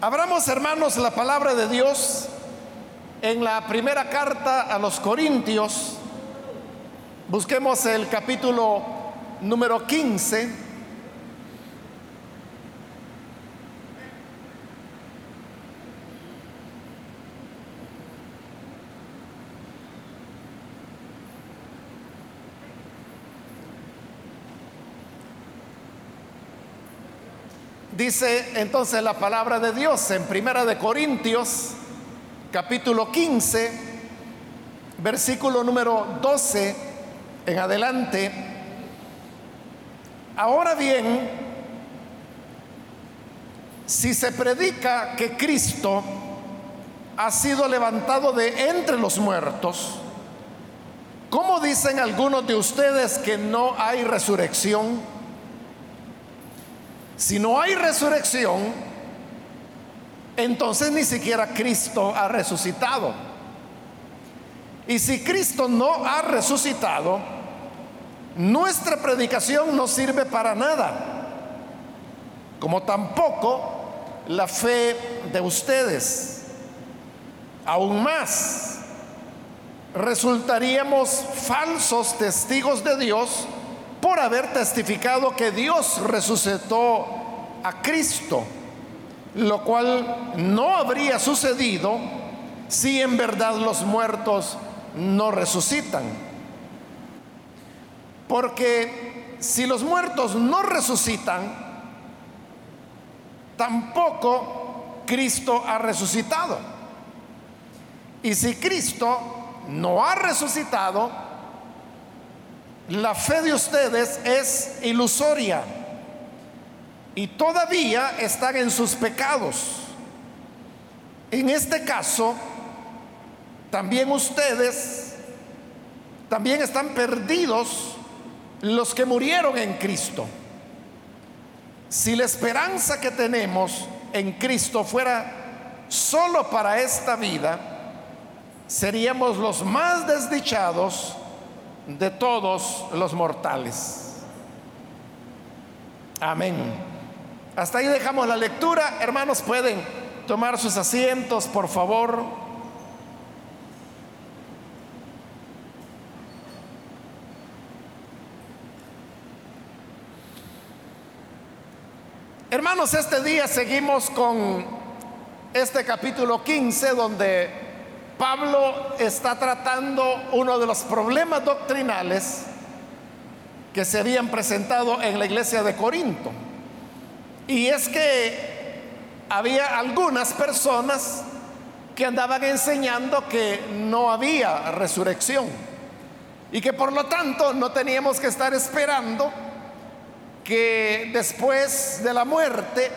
Abramos, hermanos, la palabra de Dios en la primera carta a los Corintios. Busquemos el capítulo número 15. Dice entonces la palabra de Dios en Primera de Corintios, capítulo 15, versículo número 12 en adelante. Ahora bien, si se predica que Cristo ha sido levantado de entre los muertos, ¿cómo dicen algunos de ustedes que no hay resurrección? Si no hay resurrección, entonces ni siquiera Cristo ha resucitado. Y si Cristo no ha resucitado, nuestra predicación no sirve para nada, como tampoco la fe de ustedes. Aún más, resultaríamos falsos testigos de Dios por haber testificado que Dios resucitó a Cristo, lo cual no habría sucedido si en verdad los muertos no resucitan. Porque si los muertos no resucitan, tampoco Cristo ha resucitado. Y si Cristo no ha resucitado, la fe de ustedes es ilusoria y todavía están en sus pecados. En este caso, también ustedes, también están perdidos los que murieron en Cristo. Si la esperanza que tenemos en Cristo fuera solo para esta vida, seríamos los más desdichados de todos los mortales. Amén. Hasta ahí dejamos la lectura. Hermanos, pueden tomar sus asientos, por favor. Hermanos, este día seguimos con este capítulo 15 donde Pablo está tratando uno de los problemas doctrinales que se habían presentado en la iglesia de Corinto. Y es que había algunas personas que andaban enseñando que no había resurrección y que por lo tanto no teníamos que estar esperando que después de la muerte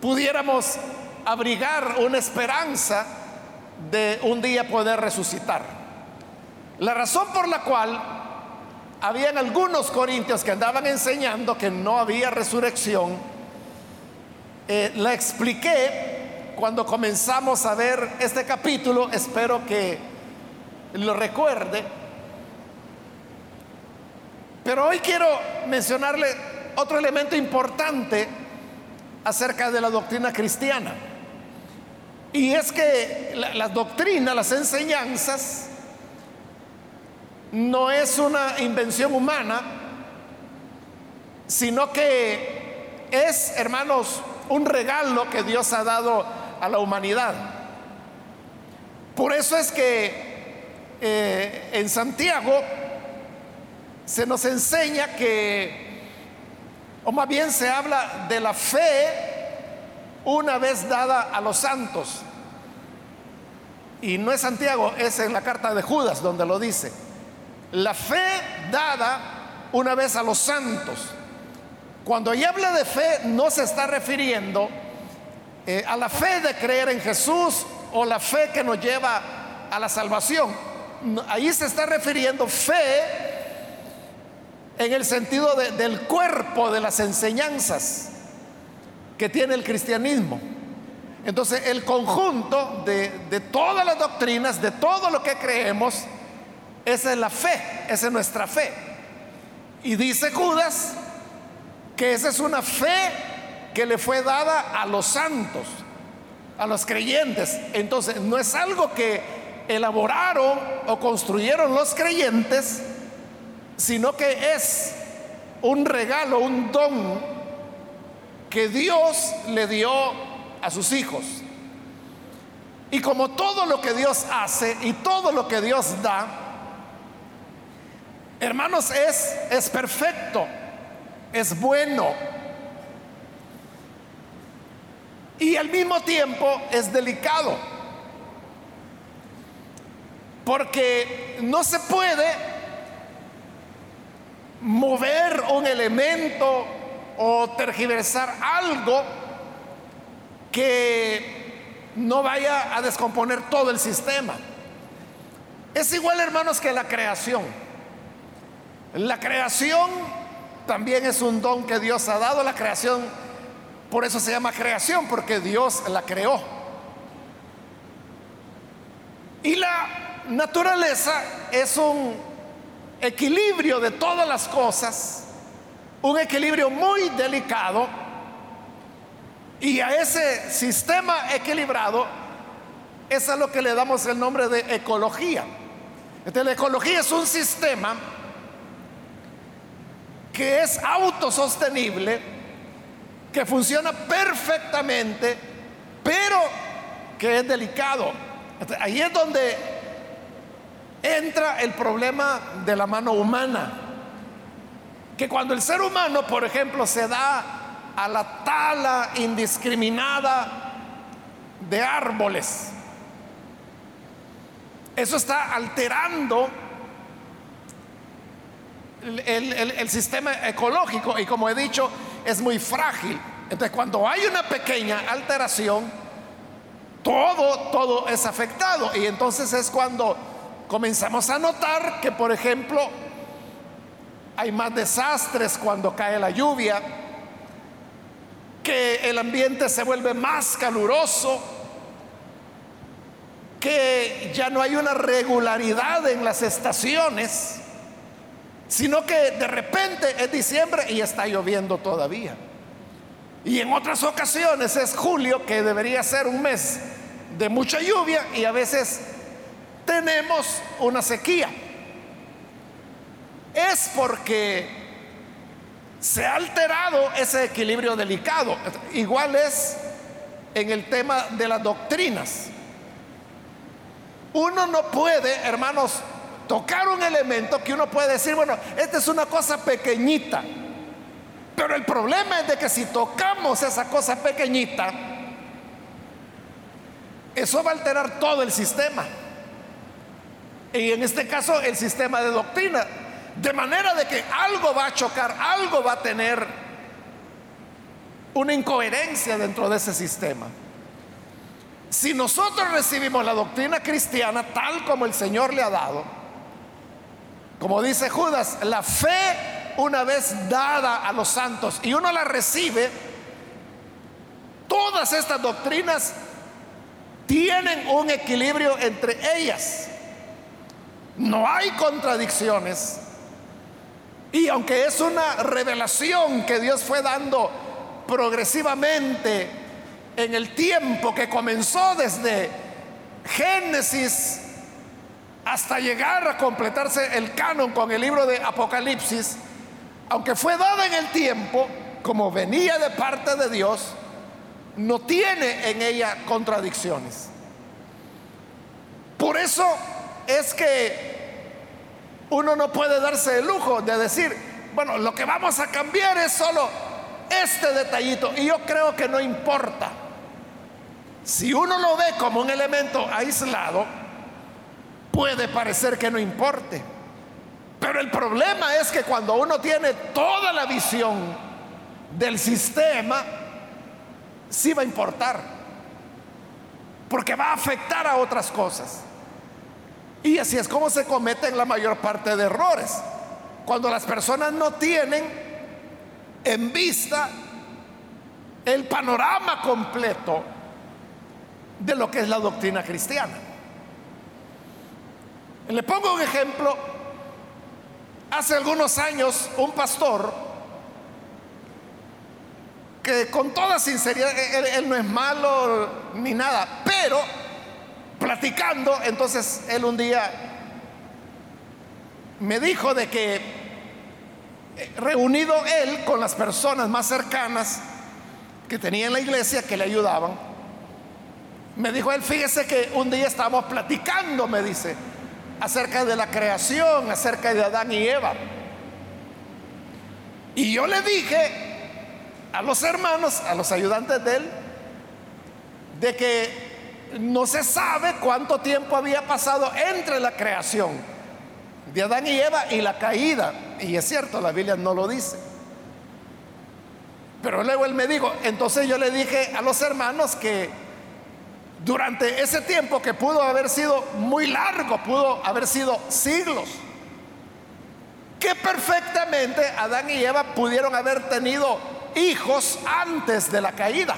pudiéramos abrigar una esperanza de un día poder resucitar. La razón por la cual habían algunos corintios que andaban enseñando que no había resurrección, eh, la expliqué cuando comenzamos a ver este capítulo, espero que lo recuerde. Pero hoy quiero mencionarle otro elemento importante acerca de la doctrina cristiana. Y es que las doctrinas, las enseñanzas, no es una invención humana, sino que es, hermanos, un regalo que Dios ha dado a la humanidad. Por eso es que eh, en Santiago se nos enseña que, o más bien se habla de la fe una vez dada a los santos. Y no es Santiago, es en la carta de Judas donde lo dice. La fe dada una vez a los santos. Cuando ella habla de fe, no se está refiriendo eh, a la fe de creer en Jesús o la fe que nos lleva a la salvación. Ahí se está refiriendo fe en el sentido del cuerpo de las enseñanzas que tiene el cristianismo. Entonces, el conjunto de, todas las doctrinas, de todo lo que creemos, esa es la fe, esa es nuestra fe. Y dice Judas que esa es una fe que le fue dada a los santos, a los creyentes. Entonces, no es algo que elaboraron o construyeron los creyentes, sino que es un regalo, un don que Dios le dio a sus hijos. Y como todo lo que Dios hace y todo lo que Dios da, hermanos, es, es perfecto, es bueno. Y al mismo tiempo es delicado. Porque no se puede mover un elemento o tergiversar algo que no vaya a descomponer todo el sistema. Es igual, hermanos, que la creación. La creación también es un don que Dios ha dado. La creación, por eso se llama creación, porque Dios la creó. Y la naturaleza es un equilibrio de todas las cosas, un equilibrio muy delicado, y a ese sistema equilibrado es a lo que le damos el nombre de ecología. Entonces la ecología es un sistema que es autosostenible, que funciona perfectamente, pero que es delicado. ahí es donde entra el problema de la mano humana. Que cuando el ser humano, por ejemplo, se da a la tala indiscriminada de árboles, eso está alterando el, sistema ecológico y como he dicho, es muy frágil. Entonces, cuando hay una pequeña alteración, todo, todo es afectado. Y entonces es cuando comenzamos a notar que, por ejemplo, hay más desastres cuando cae la lluvia, que el ambiente se vuelve más caluroso, que ya no hay una regularidad en las estaciones, sino que de repente es diciembre y está lloviendo todavía. Y en otras ocasiones es julio, que debería ser un mes de mucha lluvia, y a veces tenemos una sequía. Es porque se ha alterado ese equilibrio delicado. Igual es en el tema de las doctrinas. Uno no puede, hermanos, tocar un elemento que uno puede decir, bueno, esta es una cosa pequeñita. Pero el problema es de que si tocamos esa cosa pequeñita, eso va a alterar todo el sistema y en este caso el sistema de doctrina. De manera de que algo va a chocar, algo va a tener una incoherencia dentro de ese sistema. Si nosotros recibimos la doctrina cristiana tal como el Señor le ha dado, como dice Judas, la fe una vez dada a los santos y uno la recibe, todas estas doctrinas tienen un equilibrio entre ellas. No hay contradicciones. Y aunque es una revelación que Dios fue dando progresivamente en el tiempo que comenzó desde Génesis hasta llegar a completarse el canon con el libro de Apocalipsis, aunque fue dada en el tiempo, como venía de parte de Dios, no tiene en ella contradicciones. Por eso es que uno no puede darse el lujo de decir, bueno, lo que vamos a cambiar es solo este detallito. Y yo creo que no importa. Si uno lo ve como un elemento aislado, puede parecer que no importe. Pero el problema es que cuando uno tiene toda la visión del sistema, sí va a importar. Porque va a afectar a otras cosas. Y así es como se cometen la mayor parte de errores. Cuando las personas no tienen en vista el panorama completo de lo que es la doctrina cristiana. Le pongo un ejemplo. Hace algunos años un pastor que con toda sinceridad, él, no es malo ni nada, pero platicando, entonces él un día me dijo de que eh, reunido él con las personas más cercanas que tenía en la iglesia que le ayudaban, me dijo él, fíjese que un día estábamos platicando, me dice, acerca de la creación, acerca de Adán y Eva. Y yo le dije a los hermanos, a los ayudantes de él, de que no se sabe cuánto tiempo había pasado entre la creación de Adán y Eva y la caída. Y es cierto, la Biblia no lo dice. Pero luego él me dijo, entonces yo le dije a los hermanos que durante ese tiempo que pudo haber sido muy largo, pudo haber sido siglos, que perfectamente Adán y Eva pudieron haber tenido hijos antes de la caída.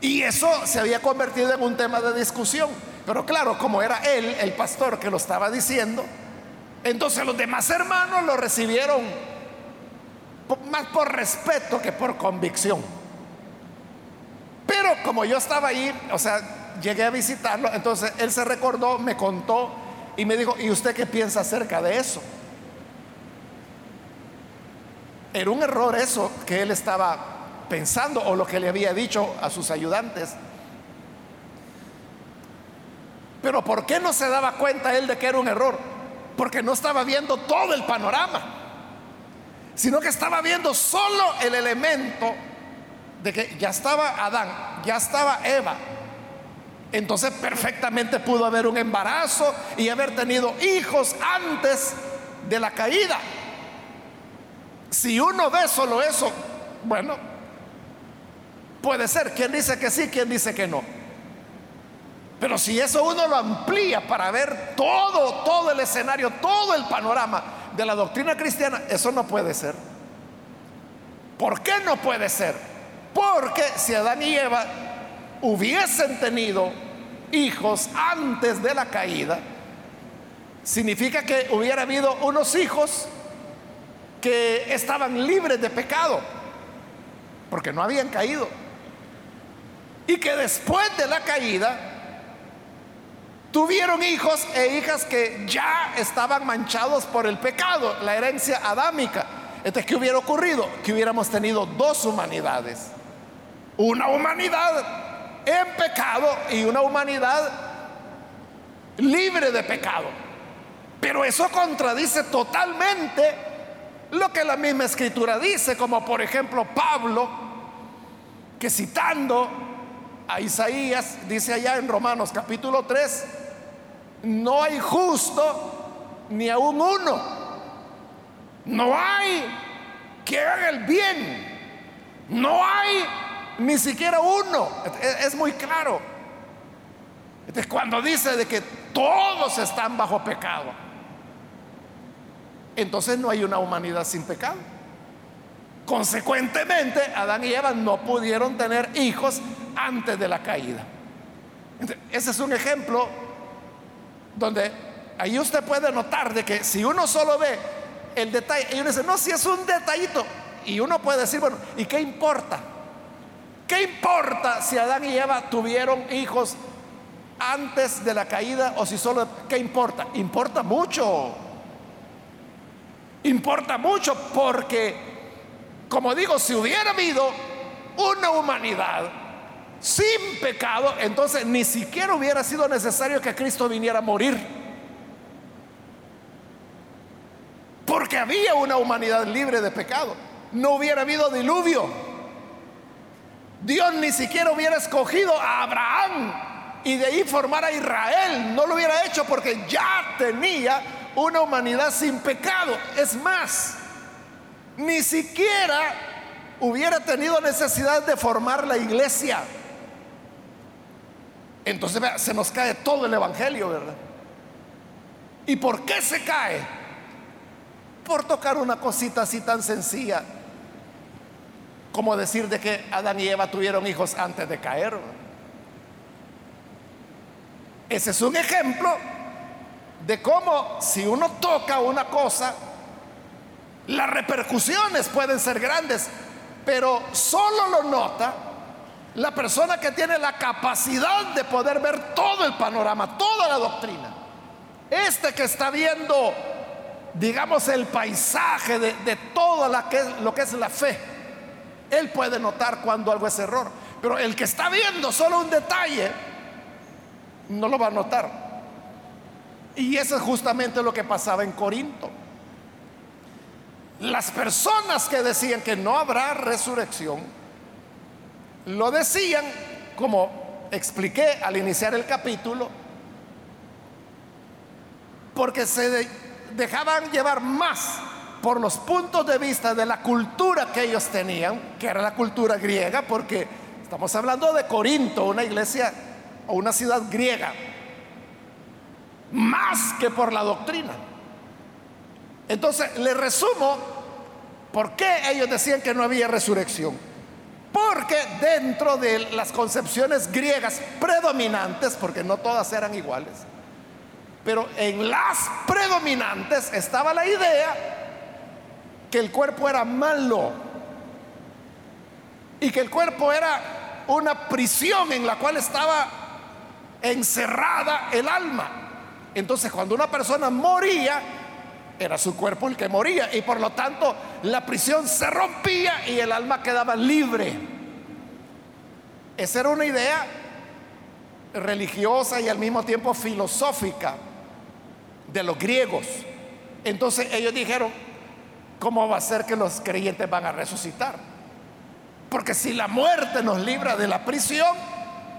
Y eso se había convertido en un tema de discusión. Pero claro, como era él, el pastor, que lo estaba diciendo, entonces los demás hermanos lo recibieron más por respeto que por convicción. Pero como yo estaba ahí, o sea, llegué a visitarlo, entonces él se recordó, me contó y me dijo, ¿y usted qué piensa acerca de eso? Era un error eso que él estaba pensando o lo que le había dicho a sus ayudantes. Pero ¿por qué no se daba cuenta él de que era un error? Porque no estaba viendo todo el panorama, sino que estaba viendo solo el elemento de que ya estaba Adán, ya estaba Eva. Entonces perfectamente pudo haber un embarazo y haber tenido hijos antes de la caída. Si uno ve solo eso, bueno, puede ser. Quien dice que sí, quien dice que no. Pero si eso uno lo amplía para ver todo, todo el escenario, todo el panorama de la doctrina cristiana, eso no puede ser. ¿Por qué no puede ser? Porque si Adán y Eva hubiesen tenido hijos antes de la caída, significa que hubiera habido unos hijos que estaban libres de pecado, porque no habían caído. Y que después de la caída tuvieron hijos e hijas que ya estaban manchados por el pecado, la herencia adámica. Entonces, ¿qué hubiera ocurrido? Que hubiéramos tenido dos humanidades. Una humanidad en pecado y una humanidad libre de pecado. Pero eso contradice totalmente lo que la misma escritura dice, como por ejemplo Pablo, que citando a Isaías, dice allá en Romanos capítulo 3, no hay justo ni aún uno, no hay que haga el bien, no hay ni siquiera uno, es, muy claro. Cuando dice de que todos están bajo pecado, entonces no hay una humanidad sin pecado. Consecuentemente, Adán y Eva no pudieron tener hijos antes de la caída. ese es un ejemplo donde ahí usted puede notar de que si uno solo ve el detalle, y uno dice, no, si es un detallito, y uno puede decir, bueno, ¿y qué importa? ¿Qué importa si Adán y Eva tuvieron hijos antes de la caída o si solo, ¿qué importa? Importa mucho. Importa mucho porque, como digo, si hubiera habido una humanidad sin pecado, entonces ni siquiera hubiera sido necesario que Cristo viniera a morir. Porque había una humanidad libre de pecado. No hubiera habido diluvio. Dios ni siquiera hubiera escogido a Abraham y de ahí formar a Israel. No lo hubiera hecho porque ya tenía una humanidad sin pecado. Es más, ni siquiera hubiera tenido necesidad de formar la iglesia. Entonces se nos cae todo el Evangelio, ¿verdad? ¿Y por qué se cae? Por tocar una cosita así tan sencilla como decir de que Adán y Eva tuvieron hijos antes de caer. Ese es un ejemplo de cómo si uno toca una cosa, las repercusiones pueden ser grandes, Pero solo lo nota la persona que tiene la capacidad de poder ver todo el panorama, toda la doctrina. Este que está viendo, digamos, el paisaje de, todo lo que es la fe, él puede notar cuando algo es error. Pero el que está viendo solo un detalle, no lo va a notar. Y eso es justamente lo que pasaba en Corinto. Las personas que decían que no habrá resurrección, lo decían, como expliqué al iniciar el capítulo, porque se dejaban llevar más por los puntos de vista de la cultura que ellos tenían, que era la cultura griega, porque estamos hablando de Corinto, una iglesia o una ciudad griega, más que por la doctrina. Entonces, le resumo por qué ellos decían que no había resurrección. Porque dentro de las concepciones griegas predominantes, porque no todas eran iguales, pero en las predominantes estaba la idea que el cuerpo era malo y que el cuerpo era una prisión en la cual estaba encerrada el alma. Entonces cuando una persona moría, era su cuerpo el que moría y por lo tanto la prisión se rompía y el alma quedaba libre. Esa era una idea religiosa y al mismo tiempo filosófica de los griegos. Entonces ellos dijeron, ¿cómo va a ser que los creyentes van a resucitar? Porque si la muerte nos libra de la prisión,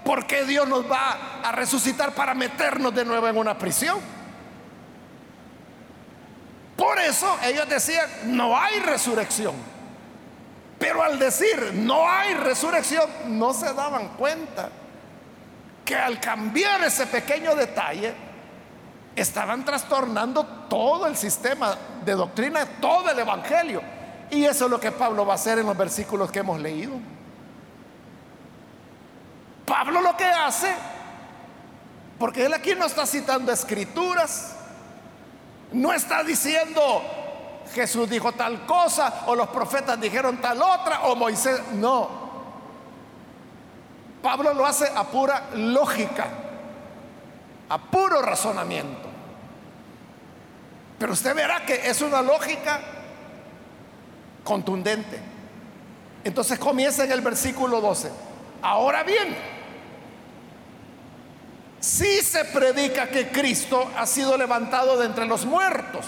¿por qué Dios nos va a resucitar para meternos de nuevo en una prisión? Por eso ellos decían, no hay resurrección. Pero al decir no hay resurrección, no se daban cuenta que al cambiar ese pequeño detalle, estaban trastornando todo el sistema de doctrina, todo el Evangelio. Y eso es lo que Pablo va a hacer en los versículos que hemos leído. Pablo lo que hace, porque él aquí no está citando escrituras, no está diciendo Jesús dijo tal cosa o los profetas dijeron tal otra o Moisés, no. Pablo lo hace a pura lógica a puro razonamiento. Pero usted verá que es una lógica contundente. Entonces comienza en el versículo 12. Ahora bien, si se predica que Cristo ha sido levantado de entre los muertos,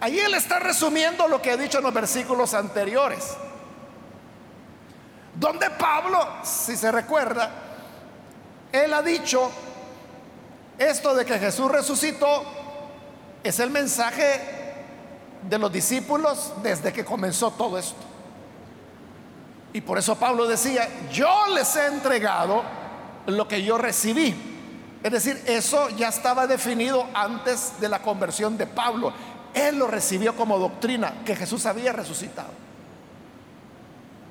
ahí él está resumiendo lo que ha dicho en los versículos anteriores, donde Pablo, si se recuerda, él ha dicho esto de que Jesús resucitó es el mensaje de los discípulos desde que comenzó todo esto. Y por eso Pablo decía, yo les he entregado lo que yo recibí. Es decir, eso ya estaba definido antes de la conversión de Pablo. Él lo recibió como doctrina, que Jesús había resucitado.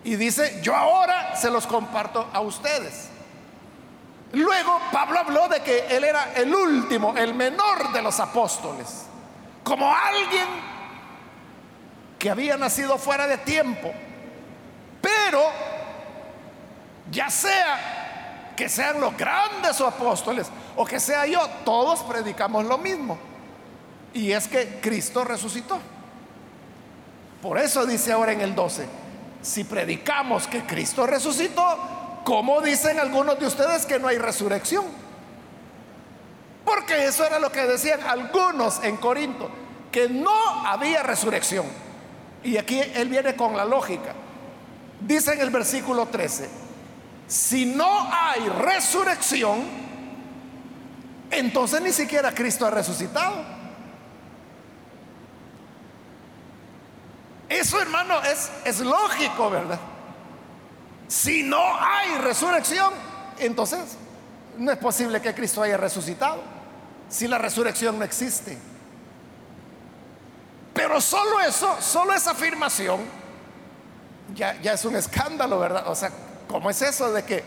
Y dice, yo ahora se los comparto a ustedes. Luego Pablo habló de que él era el último, el menor de los apóstoles, como alguien que había nacido fuera de tiempo. Pero ya sea que sean los grandes apóstoles o que sea yo, todos predicamos lo mismo. Y es que Cristo resucitó. Por eso dice ahora en el 12, si predicamos que Cristo resucitó, ¿Cómo dicen algunos de ustedes que no hay resurrección? Porque eso era lo que decían algunos en Corinto, que no había resurrección. Y aquí él viene con la lógica. Dice en el versículo 13, si no hay resurrección, entonces ni siquiera Cristo ha resucitado. Eso hermano es, es lógico, ¿verdad? Si no hay resurrección, entonces no es posible que Cristo haya resucitado. Si la resurrección no existe. Pero solo eso, solo esa afirmación, ya, ya es un escándalo, ¿verdad? O sea, ¿cómo es eso de que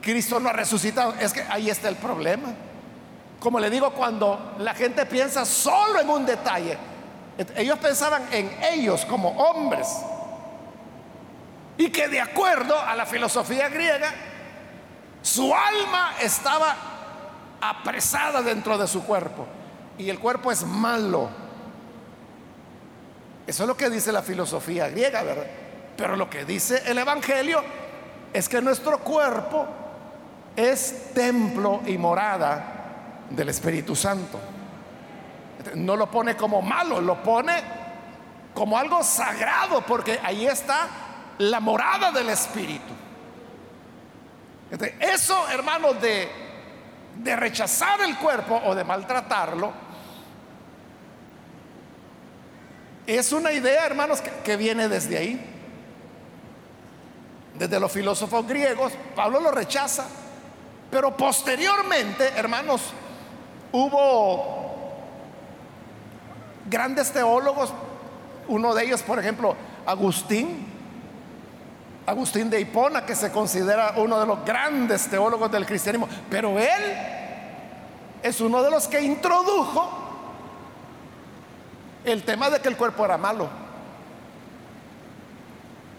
Cristo no ha resucitado? Es que ahí está el problema. Como le digo, cuando la gente piensa solo en un detalle, ellos pensaban en ellos como hombres Y que de acuerdo a la filosofía griega, su alma estaba apresada dentro de su cuerpo. Y el cuerpo es malo. Eso es lo que dice la filosofía griega, ¿verdad? Pero lo que dice el Evangelio es que nuestro cuerpo es templo y morada del Espíritu Santo. No lo pone como malo, lo pone como algo sagrado, porque ahí está la morada del Espíritu. Eso, hermanos, de, de rechazar el cuerpo o de maltratarlo, es una idea, hermanos, que viene desde ahí. Desde los filósofos griegos, Pablo lo rechaza, pero posteriormente, hermanos, hubo grandes teólogos, uno de ellos, por ejemplo, Agustín, Agustín de Hipona, que se considera uno de los grandes teólogos del cristianismo, pero él es uno de los que introdujo el tema de que el cuerpo era malo.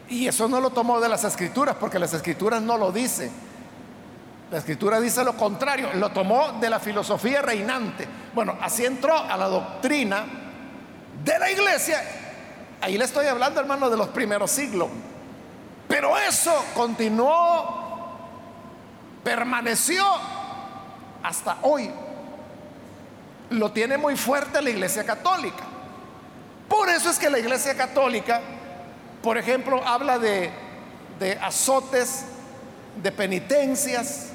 Y eso no lo tomó de las escrituras, porque las escrituras no lo dicen. La escritura dice lo contrario, lo tomó de la filosofía reinante. Bueno, así entró a la doctrina de la iglesia. Ahí le estoy hablando, hermano, de los primeros siglos. Pero eso continuó, permaneció hasta hoy. Lo tiene muy fuerte la iglesia católica. Por eso es que la iglesia católica, por ejemplo, habla de, de azotes, de penitencias,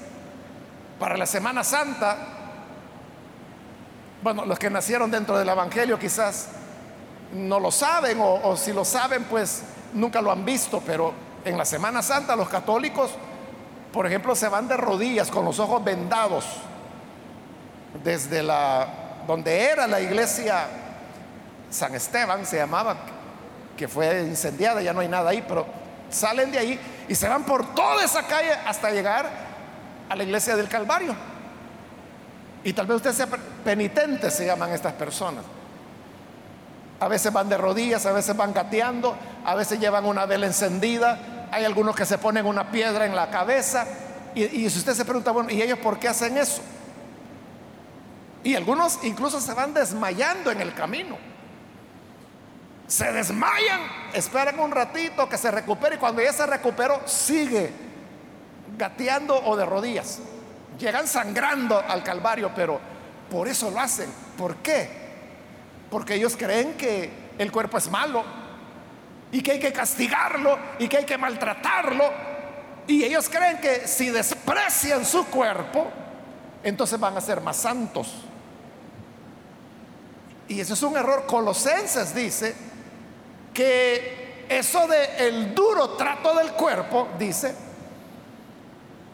para la Semana Santa, bueno, los que nacieron dentro del Evangelio quizás no lo saben o, si lo saben pues nunca lo han visto, pero en la Semana Santa los católicos, por ejemplo, se van de rodillas con los ojos vendados desde donde era la iglesia San Esteban se llamaba, que fue incendiada, ya no hay nada ahí, pero salen de ahí y se van por toda esa calle hasta llegar a la iglesia del Calvario. Y tal vez usted sea penitente, se llaman estas personas. A veces van de rodillas, a veces van gateando, a veces llevan una vela encendida, hay algunos que se ponen una piedra en la cabeza. Y, si usted se pregunta, bueno, ¿y ellos por qué hacen eso? Y algunos incluso se van desmayando en el camino. Se desmayan, esperan un ratito que se recupere y cuando ya se recuperó, sigue gateando o de rodillas. Llegan sangrando al Calvario, pero por eso lo hacen. ¿Por qué? Porque ellos creen que el cuerpo es malo y que hay que castigarlo y que hay que maltratarlo. Y ellos creen que si desprecian su cuerpo, entonces van a ser más santos. Y ese es un error. Colosenses dice que eso de el duro trato del cuerpo, dice,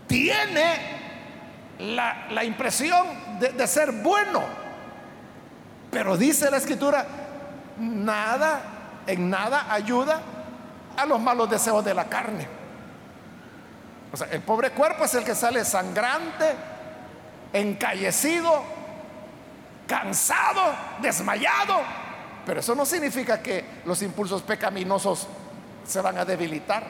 tiene la, impresión de, de ser bueno. Pero dice la escritura, nada, en nada ayuda a los malos deseos de la carne. O sea, el pobre cuerpo es el que sale sangrante, encallecido, cansado, desmayado. Pero eso no significa que los impulsos pecaminosos se van a debilitar.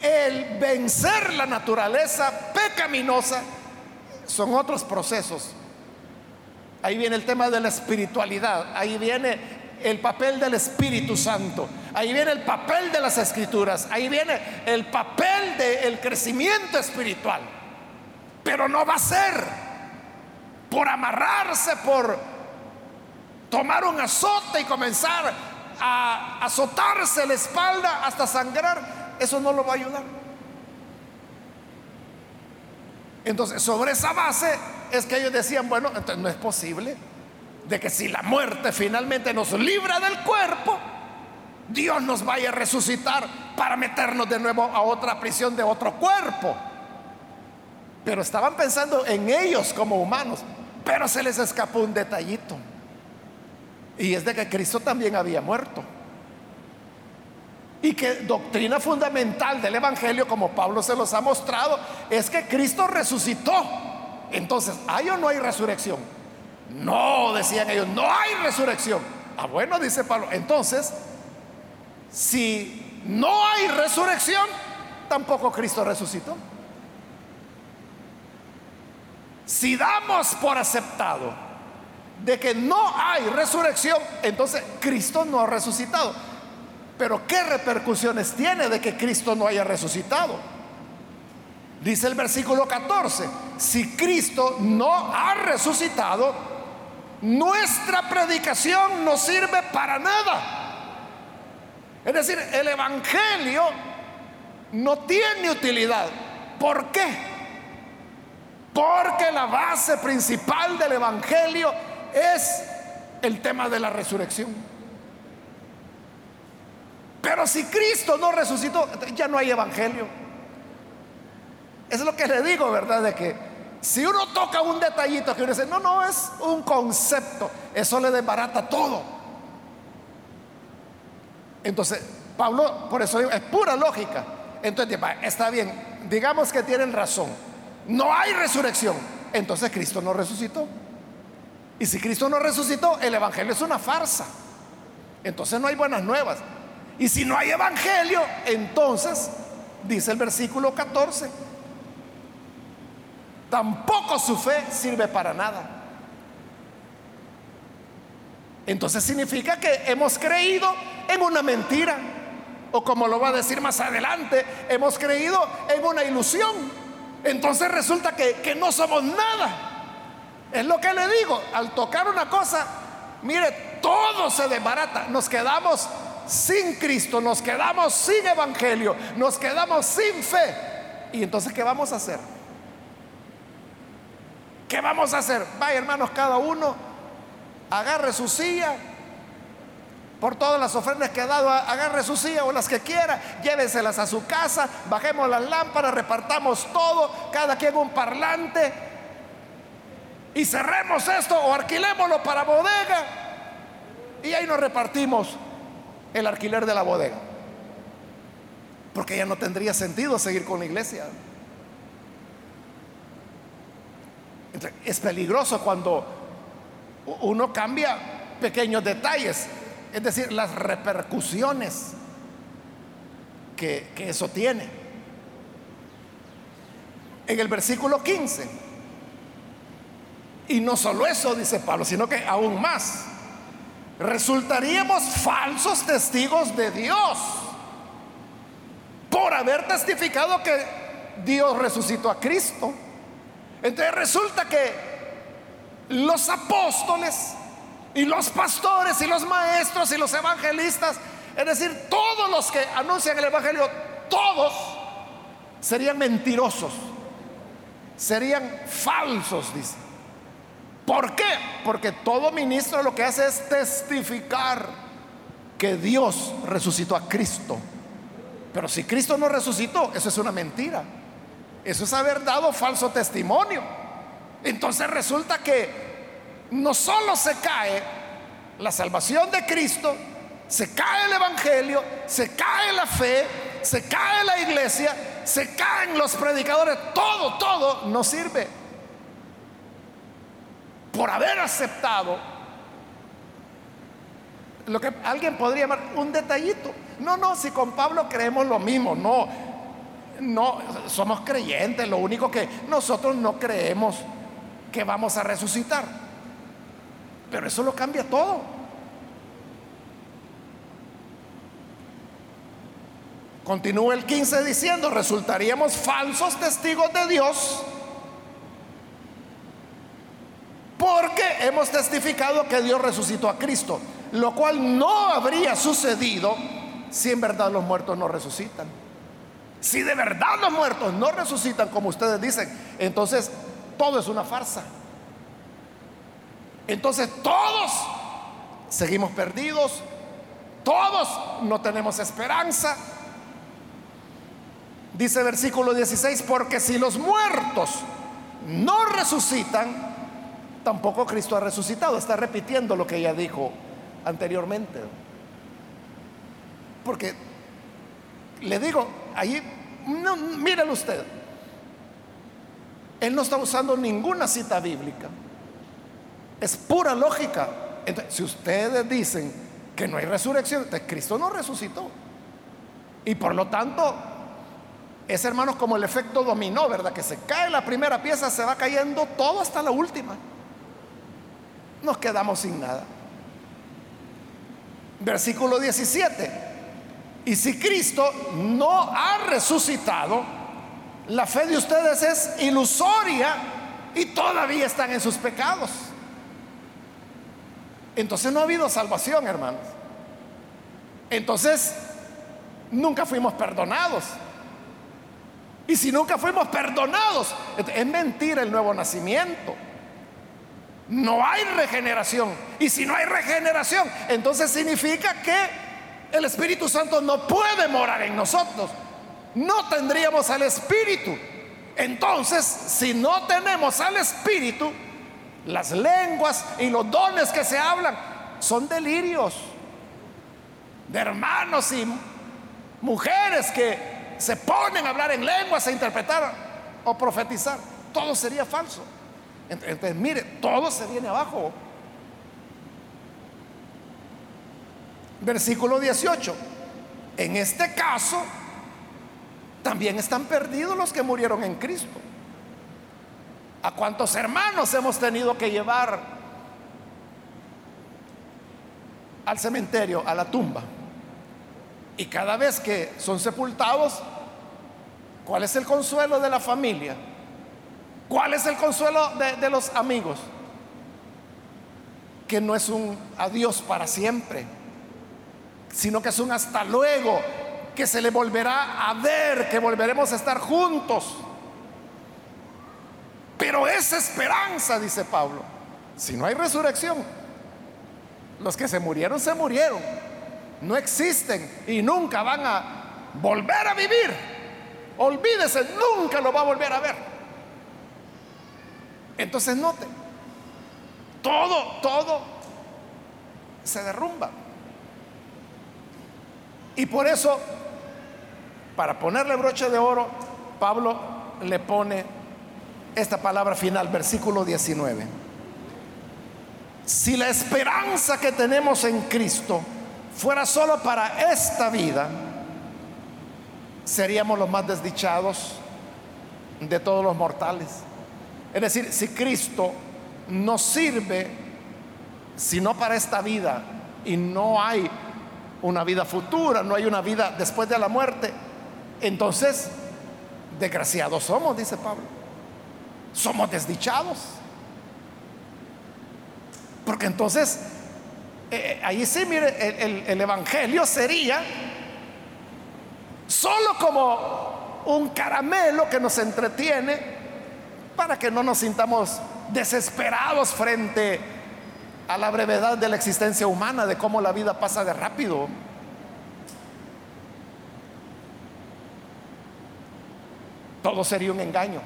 El vencer la naturaleza pecaminosa son otros procesos. Ahí viene el tema de la espiritualidad, ahí viene el papel del Espíritu Santo, ahí viene el papel de las escrituras, ahí viene el papel del crecimiento espiritual. Pero no va a ser por amarrarse, por tomar un azote y comenzar a azotarse la espalda hasta sangrar eso no lo va a ayudar. Entonces, sobre esa base es que ellos decían, bueno, entonces no es posible de que si la muerte finalmente nos libra del cuerpo, Dios nos vaya a resucitar para meternos de nuevo a otra prisión de otro cuerpo. Pero estaban pensando en ellos como humanos, pero se les escapó un detallito. Y es de que Cristo también había muerto. Y que doctrina fundamental del Evangelio, como Pablo se los ha mostrado, es que Cristo resucitó. Entonces, ¿hay o no hay resurrección? No, decían ellos, no hay resurrección. Ah, bueno, dice Pablo, entonces, si no hay resurrección, tampoco Cristo resucitó. Si damos por aceptado de que no hay resurrección, entonces Cristo no ha resucitado. Pero ¿qué repercusiones tiene de que Cristo no haya resucitado? Dice el versículo 14, si Cristo no ha resucitado, nuestra predicación no sirve para nada. Es decir, el Evangelio no tiene utilidad. ¿Por qué? Porque la base principal del Evangelio es el tema de la resurrección. Pero si Cristo no resucitó, ya no hay Evangelio. Es lo que le digo, ¿verdad? De que si uno toca un detallito que uno dice, no, no, es un concepto, eso le desbarata todo. Entonces, Pablo, por eso es pura lógica. Entonces, está bien, digamos que tienen razón no hay resurrección, entonces Cristo no resucitó. Y si Cristo no resucitó, el Evangelio es una farsa. Entonces no hay buenas nuevas. Y si no hay Evangelio, entonces, dice el versículo 14, tampoco su fe sirve para nada. Entonces significa que hemos creído en una mentira. O como lo va a decir más adelante, hemos creído en una ilusión. Entonces resulta que, no somos nada. Es lo que le digo, al tocar una cosa, mire, todo se desbarata. Nos quedamos sin Cristo, nos quedamos sin Evangelio, nos quedamos sin fe. ¿Y entonces qué vamos a hacer? ¿Qué vamos a hacer? Vaya hermanos, cada uno agarre su silla por todas las ofrendas que ha dado, agarre su silla o las que quiera, llévenselas a su casa, bajemos las lámparas, repartamos todo, cada quien un parlante y cerremos esto o alquilémoslo para bodega y ahí nos repartimos el alquiler de la bodega. Porque ya no tendría sentido seguir con la iglesia. Es peligroso cuando uno cambia pequeños detalles es decir, las repercusiones que, eso tiene. En el versículo 15, y no solo eso, dice Pablo, sino que aún más, resultaríamos falsos testigos de Dios por haber testificado que Dios resucitó a Cristo. Entonces resulta que los apóstoles y los pastores y los maestros y los evangelistas, es decir, todos los que anuncian el Evangelio, todos serían mentirosos, serían falsos, dice. ¿Por qué? Porque todo ministro lo que hace es testificar que Dios resucitó a Cristo. Pero si Cristo no resucitó, eso es una mentira. Eso es haber dado falso testimonio. Entonces resulta que no solo se cae la salvación de Cristo, se cae el Evangelio, se cae la fe, se cae la iglesia, se caen los predicadores, todo, todo no sirve. Por haber aceptado lo que alguien podría llamar un detallito. No, no, si con Pablo creemos lo mismo, no, no, somos creyentes, lo único que nosotros no creemos que vamos a resucitar. Pero eso lo cambia todo. Continúa el 15 diciendo, resultaríamos falsos testigos de Dios porque hemos testificado que Dios resucitó a Cristo, lo cual no habría sucedido si en verdad los muertos no resucitan. Si de verdad los muertos no resucitan como ustedes dicen, entonces todo es una farsa. Entonces todos seguimos perdidos, todos no tenemos esperanza. Dice versículo 16, porque si los muertos no resucitan, tampoco Cristo ha resucitado. Está repitiendo lo que ya dijo anteriormente. Porque le digo, ahí, no, mírenlo usted, él no está usando ninguna cita bíblica. Es pura lógica. Entonces, si ustedes dicen que no hay resurrección, Cristo no resucitó. Y por lo tanto, es hermanos como el efecto dominó, ¿verdad? Que se cae la primera pieza, se va cayendo todo hasta la última. Nos quedamos sin nada. Versículo 17. Y si Cristo no ha resucitado, la fe de ustedes es ilusoria y todavía están en sus pecados. Entonces no ha habido salvación, hermanos. Entonces nunca fuimos perdonados. Y si nunca fuimos perdonados, es mentira el nuevo nacimiento. No hay regeneración. Y si no hay regeneración, entonces significa que el Espíritu Santo no puede morar en nosotros. No tendríamos al Espíritu. Entonces, si no tenemos al Espíritu, las lenguas y los dones que se hablan son delirios de hermanos y mujeres que se ponen a hablar en lenguas, a interpretar o profetizar. Todo sería falso. Entonces, mire, todo se viene abajo. Versículo 18. En este caso, también están perdidos los que murieron en Cristo. ¿A cuántos hermanos hemos tenido que llevar al cementerio, a la tumba? Y cada vez que son sepultados, ¿cuál es el consuelo de la familia? ¿Cuál es el consuelo de, los amigos? Que no es un adiós para siempre, sino que es un hasta luego, que se le volverá a ver, que volveremos a estar juntos. Pero esa esperanza, dice Pablo, si no hay resurrección, los que se murieron, se murieron no existen y nunca van a volver a vivir. Olvídese, nunca lo va a volver a ver. Entonces note, todo, todo se derrumba. Y por eso, para ponerle broche de oro, Pablo le pone esta palabra final, versículo 19. Si la esperanza que tenemos en Cristo fuera solo para esta vida, seríamos los más desdichados de todos los mortales. Es decir, si Cristo no sirve sino para esta vida y no hay una vida futura, no hay una vida después de la muerte, entonces desgraciados somos, dice Pablo. Somos desdichados. Porque entonces eh, ahí sí, mire, el, Evangelio sería solo como un caramelo que nos entretiene para que no nos sintamos desesperados frente a la brevedad de la existencia humana, de cómo la vida pasa de rápido. Todo sería un engaño.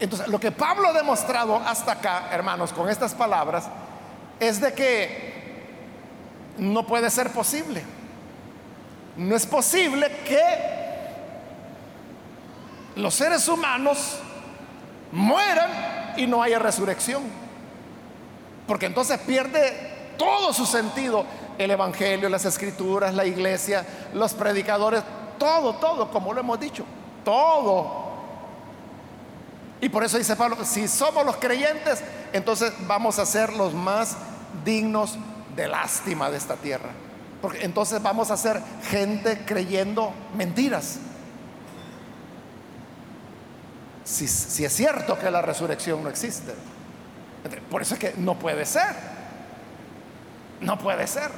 Entonces, lo que Pablo ha demostrado hasta acá, hermanos, con estas palabras, es de que no puede ser posible. No es posible que los seres humanos mueran y no haya resurrección. Porque entonces pierde todo su sentido el Evangelio, las escrituras, la iglesia, los predicadores, todo, todo, como lo hemos dicho, todo y por eso dice Pablo, si somos los creyentes, entonces vamos a ser los más dignos de lástima de esta tierra. Porque entonces vamos a ser gente creyendo mentiras. Si, es cierto que la resurrección no existe. Por eso es que no puede ser. No puede ser.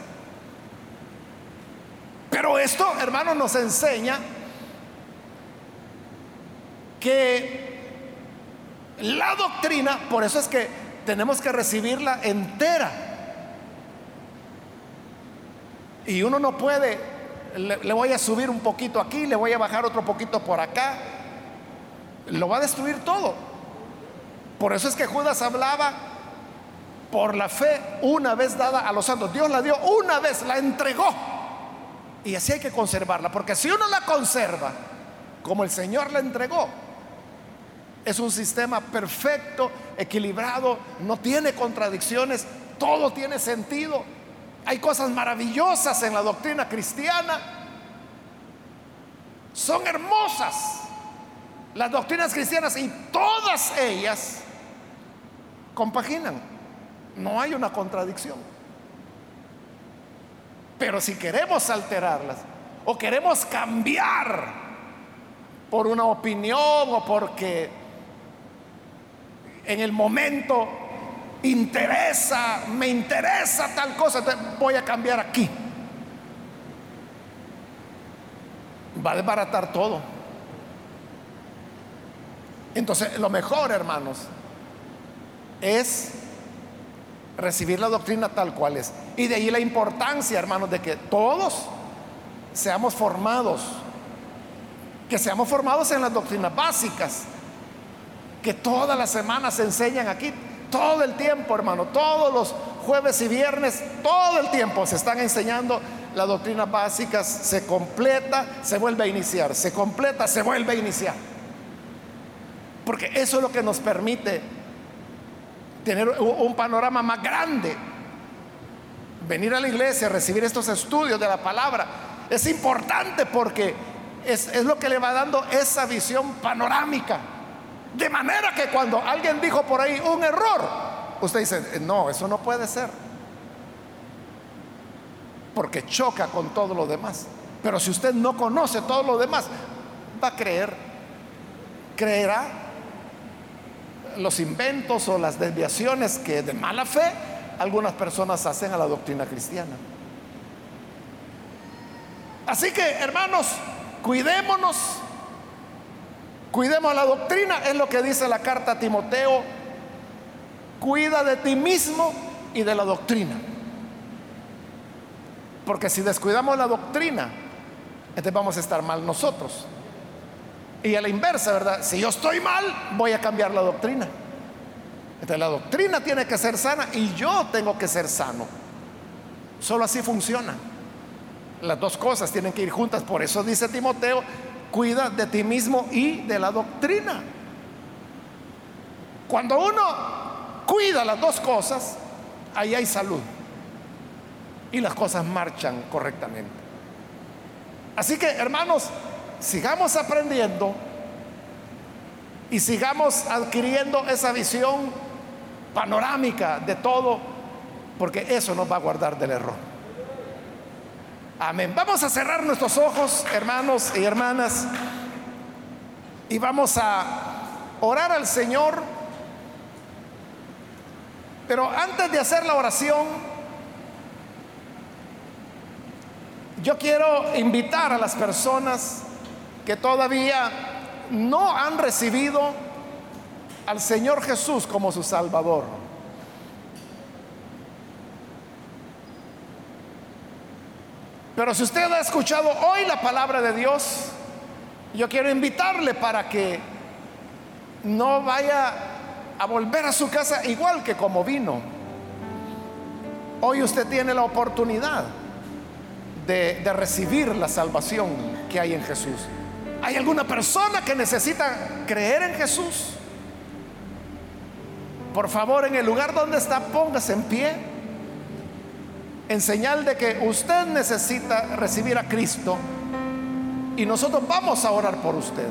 Pero esto, hermano, nos enseña que la doctrina, por eso es que tenemos que recibirla entera. Y uno no puede, le, voy a subir un poquito aquí, le voy a bajar otro poquito por acá. Lo va a destruir todo. Por eso es que Judas hablaba por la fe una vez dada a los santos. Dios la dio una vez, la entregó. Y así hay que conservarla, porque si uno la conserva como el Señor la entregó, Es un sistema perfecto, equilibrado, no tiene contradicciones, todo tiene sentido. Hay cosas maravillosas en la doctrina cristiana. Son hermosas las doctrinas cristianas y todas ellas compaginan. No hay una contradicción. Pero si queremos alterarlas o queremos cambiar por una opinión o porque en el momento interesa, me interesa tal cosa, voy a cambiar aquí. Va a desbaratar todo. Entonces, lo mejor, hermanos, es recibir la doctrina tal cual es. Y de ahí la importancia, hermanos, de que todos seamos formados, que seamos formados en las doctrinas básicas, que todas las semanas se enseñan aquí, todo el tiempo, hermano, todos los jueves y viernes, todo el tiempo se están enseñando las doctrinas básicas, se completa, se vuelve a iniciar, se completa, se vuelve a iniciar. Porque eso es lo que nos permite tener un panorama más grande. Venir a la iglesia, recibir estos estudios de la palabra, es importante porque es, es lo que le va dando esa visión panorámica. De manera que cuando alguien dijo por ahí un error, usted dice, no, eso no puede ser. Porque choca con todo lo demás. Pero si usted no conoce todo lo demás, va a creer, creerá los inventos o las desviaciones que de mala fe algunas personas hacen a la doctrina cristiana. Así que, hermanos, cuidémonos, cuidemos la doctrina, es lo que dice la carta a Timoteo, cuida de ti mismo y de la doctrina. Porque si descuidamos la doctrina, entonces vamos a estar mal nosotros. Y a la inversa, ¿verdad? Si yo estoy mal, voy a cambiar la doctrina. Entonces la doctrina tiene que ser sana y yo tengo que ser sano. Solo así funciona. Las dos cosas tienen que ir juntas. Por eso dice Timoteo, cuida de ti mismo y de la doctrina. Cuando uno cuida las dos cosas, ahí hay salud. Y las cosas marchan correctamente. Así que, hermanos, sigamos aprendiendo y sigamos adquiriendo esa visión panorámica de todo, porque eso nos va a guardar del error. Amén. Vamos a cerrar nuestros ojos, hermanos y hermanas, y vamos a orar al Señor. Pero antes de hacer la oración, yo quiero invitar a las personas que todavía no han recibido al Señor Jesús como su Salvador. Pero si usted ha escuchado hoy la palabra de Dios, yo quiero invitarle para que no vaya a volver a su casa igual que como vino. Hoy usted tiene la oportunidad de, de recibir la salvación que hay en Jesús. ¿Hay alguna persona que necesita creer en Jesús? Por favor, en el lugar donde está, póngase en pie. En señal de que usted necesita recibir a Cristo. Y nosotros vamos a orar por usted.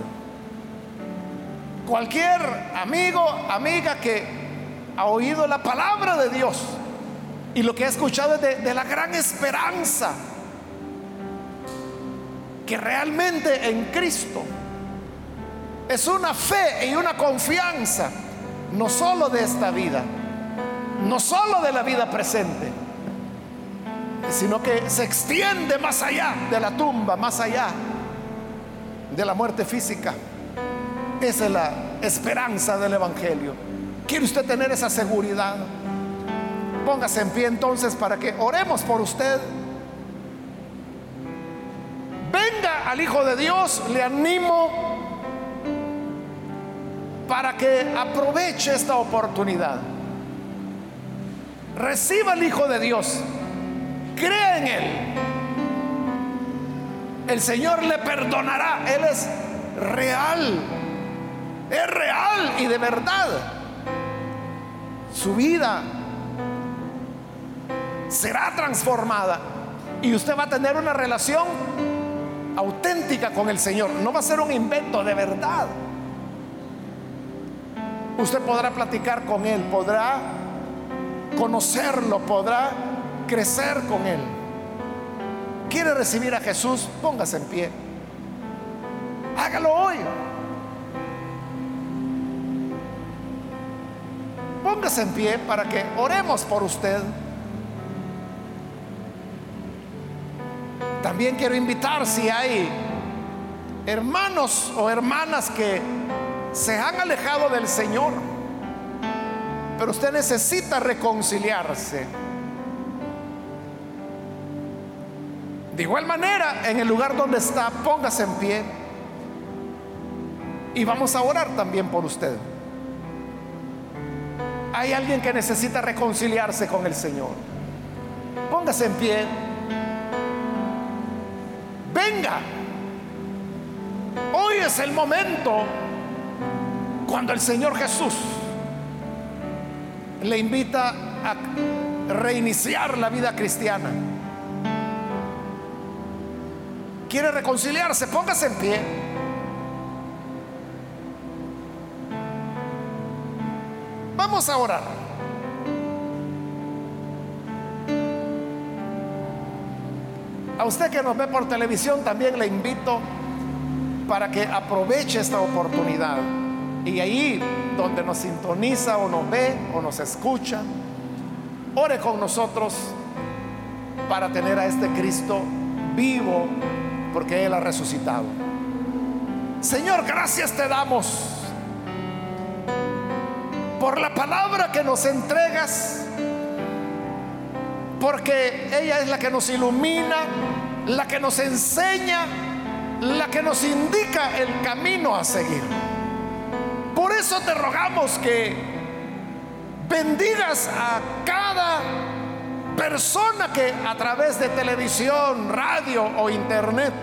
Cualquier amigo, amiga que ha oído la palabra de Dios y lo que ha escuchado es de, de la gran esperanza que realmente en Cristo es una fe y una confianza, no solo de esta vida, no solo de la vida presente, sino que se extiende más allá de la tumba, más allá de la muerte física. Esa es la esperanza del Evangelio. ¿Quiere usted tener esa seguridad? Póngase en pie entonces para que oremos por usted venga al Hijo de Dios, le animo para que aproveche esta oportunidad. Reciba al Hijo de Dios, crea en Él. El Señor le perdonará, Él es real. es real y de verdad, su vida será transformada y usted va a tener una relación auténtica con el Señor. No va a ser un invento de verdad. Usted podrá platicar con Él, podrá conocerlo, podrá crecer con Él. ¿Quiere recibir a Jesús? Póngase en pie. Hágalo hoy. Póngase en pie para que oremos por usted. También quiero invitar si hay hermanos o hermanas que se han alejado del Señor, pero usted necesita reconciliarse. De igual manera, en el lugar donde está, póngase en pie y vamos a orar también por usted. Hay alguien que necesita reconciliarse con el Señor. Póngase en pie. Venga. Hoy es el momento cuando el Señor Jesús le invita a reiniciar la vida cristiana. ¿Quiere reconciliarse? Póngase en pie. Vamos a orar. A usted que nos ve por televisión también le invito para que aproveche esta oportunidad. Y ahí donde nos sintoniza o nos ve o nos escucha, ore con nosotros para tener a este Cristo vivo porque Él ha resucitado. Señor, gracias te damos por la palabra que nos entregas, porque ella es la que nos ilumina, la que nos enseña, la que nos indica el camino a seguir. Por eso te rogamos que bendigas a cada persona que a través de televisión, radio o internet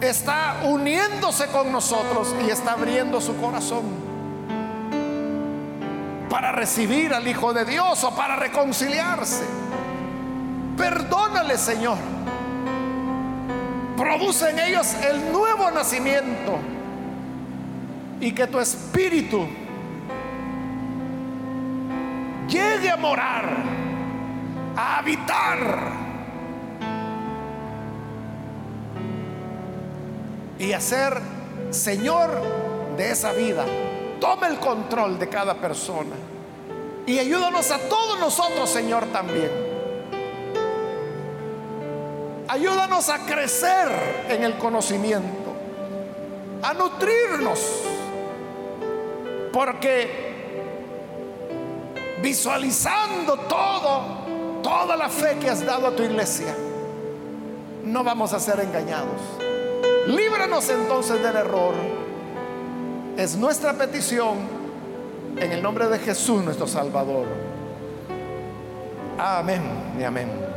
está uniéndose con nosotros y está abriendo su corazón para recibir al Hijo de Dios o para reconciliarse. Perdónale, Señor. Produce en ellos el nuevo nacimiento y que tu espíritu llegue a morar, a habitar y a ser Señor de esa vida. Tome el control de cada persona y ayúdanos a todos nosotros, Señor, también. Ayúdanos a crecer en el conocimiento, a nutrirnos, porque visualizando todo, toda la fe que has dado a tu iglesia, no vamos a ser engañados. Líbranos entonces del error. Es nuestra petición en el nombre de Jesús nuestro Salvador. Amén y amén.